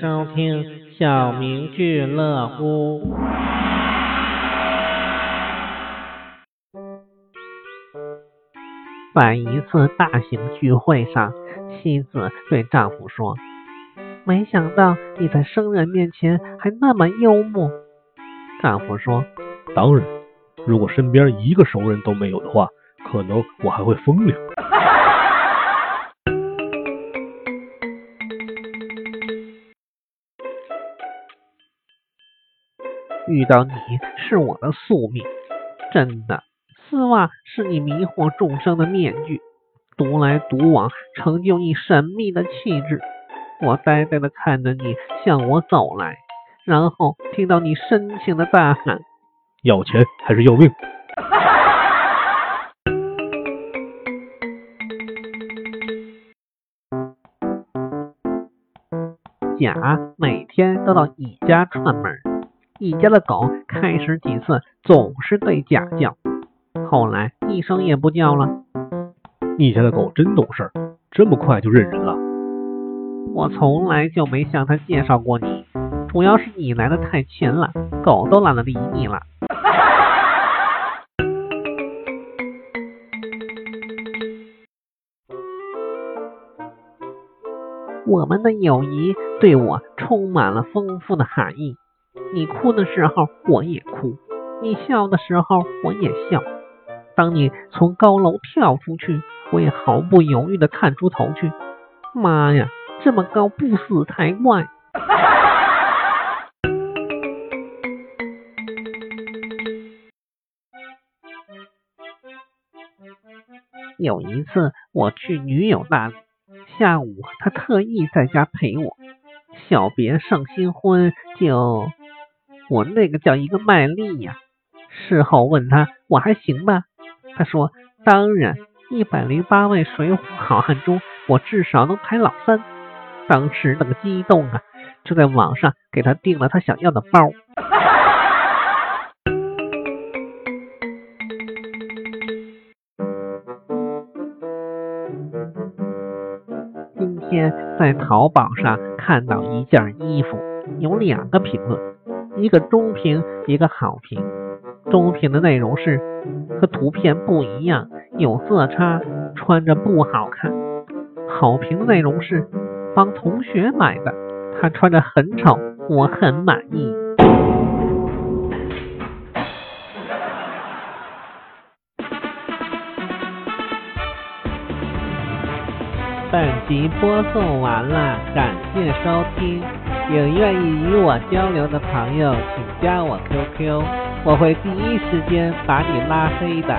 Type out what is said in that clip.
收听小明俱乐部。在一次大型聚会上，妻子对丈夫说：“没想到你在生人面前还那么幽默。”丈夫说：“当然，如果身边一个熟人都没有的话，可能我还会风凉。”遇到你是我的宿命，真的。丝袜是你迷惑众生的面具，独来独往，成就你神秘的气质。我呆呆的看着你向我走来，然后听到你深情的大喊：“要钱还是要命？” 甲每天都到乙家串门，乙家的狗开始几次总是对假叫。后来一声也不叫了。你家的狗真懂事，这么快就认人了。我从来就没向他介绍过你，主要是你来的太勤了，狗都懒得理你了。我们的友谊对我充满了丰富的含义。你哭的时候我也哭，你笑的时候我也笑。当你从高楼跳出去，我也毫不犹豫地探出头去。妈呀，这么高不死才怪！有一次我去女友那里，下午她特意在家陪我。小别胜新婚，就我那个叫一个卖力呀！事后问他，我还行吧？他说：“当然，一百零八位水浒好汉中，我至少能排老三。”当时那个激动啊，就在网上给他订了他想要的包。今天在淘宝上看到一件衣服，有两个评论，一个中评，一个好评。中评的内容是。和图片不一样，有色差，穿着不好看。好评内容是帮同学买的，他穿着很丑，我很满意。本集播送完了，感谢收听。有愿意与我交流的朋友，请加我 QQ。我会第一时间把你拉黑的。